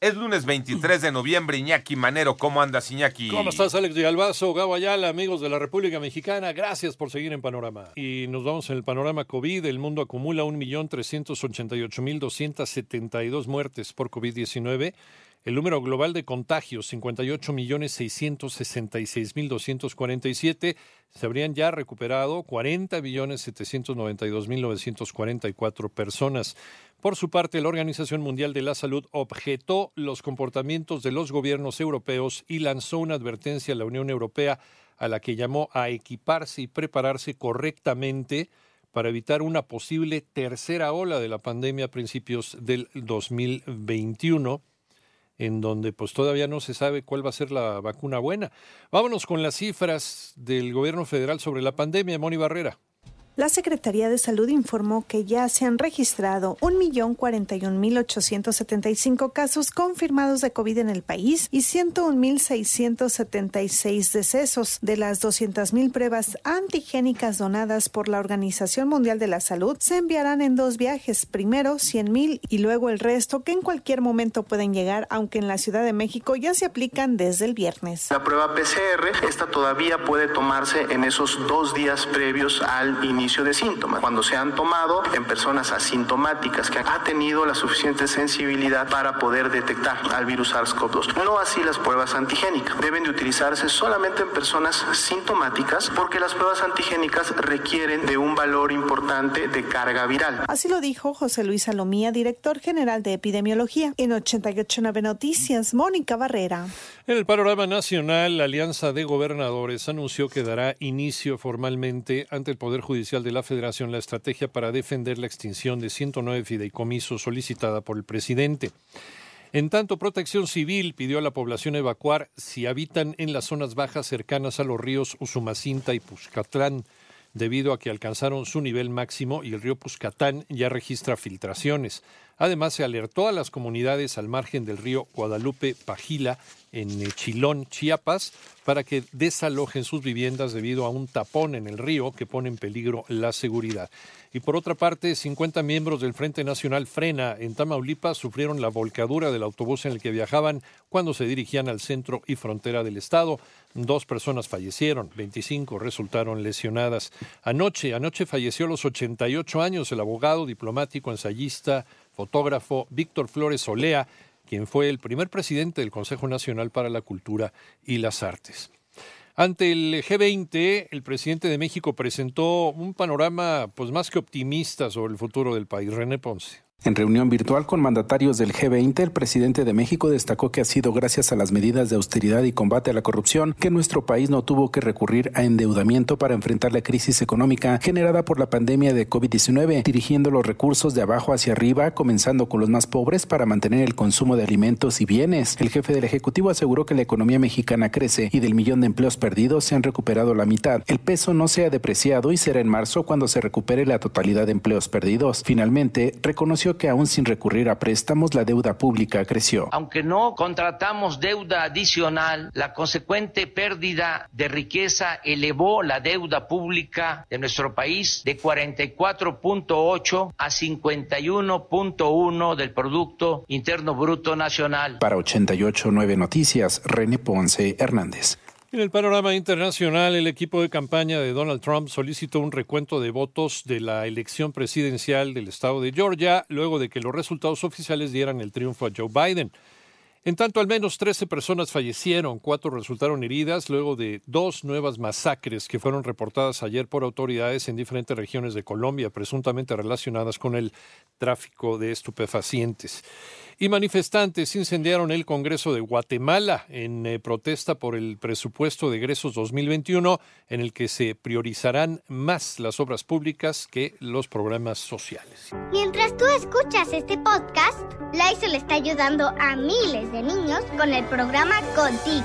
Es lunes 23 de noviembre, Iñaki Manero. ¿Cómo andas, Iñaki? ¿Cómo estás, Alex Villalbazo? Gabo Ayala, amigos de la República Mexicana. Gracias por seguir en Panorama. Y nos vamos en el panorama COVID. El mundo acumula 1.388.272 muertes por COVID-19. El número global de contagios, 58.666.247. Se habrían ya recuperado 40.792.944 personas. Por su parte, la Organización Mundial de la Salud objetó los comportamientos de los gobiernos europeos y lanzó una advertencia a la Unión Europea a la que llamó a equiparse y prepararse correctamente para evitar una posible tercera ola de la pandemia a principios del 2021 en donde pues todavía no se sabe cuál va a ser la vacuna buena. Vámonos con las cifras del gobierno federal sobre la pandemia, Moni Barrera. La Secretaría de Salud informó que ya se han registrado 1.041.875 casos confirmados de COVID en el país y 101.676 decesos. De las 200.000 pruebas antigénicas donadas por la Organización Mundial de la Salud, se enviarán en dos viajes, primero 100.000 y luego el resto que en cualquier momento pueden llegar, aunque en la Ciudad de México ya se aplican desde el viernes. La prueba PCR, esta todavía puede tomarse en esos dos días previos al inicio de síntomas. Cuando se han tomado en personas asintomáticas que ha tenido la suficiente sensibilidad para poder detectar al virus SARS-CoV-2. No así las pruebas antigénicas. Deben de utilizarse solamente en personas sintomáticas porque las pruebas antigénicas requieren de un valor importante de carga viral. Así lo dijo José Luis Salomía, director general de epidemiología. En 889 Noticias, Mónica Barrera. En el panorama nacional, la Alianza de Gobernadores anunció que dará inicio formalmente ante el Poder Judicial de la Federación la estrategia para defender la extinción de 109 fideicomisos solicitada por el presidente. En tanto, Protección Civil pidió a la población evacuar si habitan en las zonas bajas cercanas a los ríos Usumacinta y Puscatlán, debido a que alcanzaron su nivel máximo y el río Puscatán ya registra filtraciones. Además, se alertó a las comunidades al margen del río Guadalupe Pajila, en Chilón, Chiapas, para que desalojen sus viviendas debido a un tapón en el río que pone en peligro la seguridad. Y por otra parte, 50 miembros del Frente Nacional Frena en Tamaulipas sufrieron la volcadura del autobús en el que viajaban cuando se dirigían al centro y frontera del estado. Dos personas fallecieron, 25 resultaron lesionadas. Anoche, anoche falleció a los 88 años el abogado, diplomático, ensayista, fotógrafo Víctor Flores Olea, quien fue el primer presidente del Consejo Nacional para la Cultura y las Artes. Ante el G20, el presidente de México presentó un panorama pues más que optimista sobre el futuro del país. René Ponce. En reunión virtual con mandatarios del G20, el presidente de México destacó que ha sido gracias a las medidas de austeridad y combate a la corrupción que nuestro país no tuvo que recurrir a endeudamiento para enfrentar la crisis económica generada por la pandemia de COVID-19, dirigiendo los recursos de abajo hacia arriba, comenzando con los más pobres para mantener el consumo de alimentos y bienes. El jefe del Ejecutivo aseguró que la economía mexicana crece y del millón de empleos perdidos se han recuperado la mitad. El peso no se ha depreciado y será en marzo cuando se recupere la totalidad de empleos perdidos. Finalmente, reconoció que aún sin recurrir a préstamos la deuda pública creció. Aunque no contratamos deuda adicional, la consecuente pérdida de riqueza elevó la deuda pública de nuestro país de 44.8 a 51.1 del Producto Interno Bruto Nacional. Para 88.9 Noticias, René Ponce Hernández. En el panorama internacional, el equipo de campaña de Donald Trump solicitó un recuento de votos de la elección presidencial del estado de Georgia, luego de que los resultados oficiales dieran el triunfo a Joe Biden. En tanto, al menos 13 personas fallecieron, cuatro resultaron heridas luego de dos nuevas masacres que fueron reportadas ayer por autoridades en diferentes regiones de Colombia, presuntamente relacionadas con el tráfico de estupefacientes. Y manifestantes incendiaron el Congreso de Guatemala en eh, protesta por el presupuesto de egresos 2021, en el que se priorizarán más las obras públicas que los programas sociales. Mientras tú escuchas este podcast, le está ayudando a miles de niños con el programa Contigo,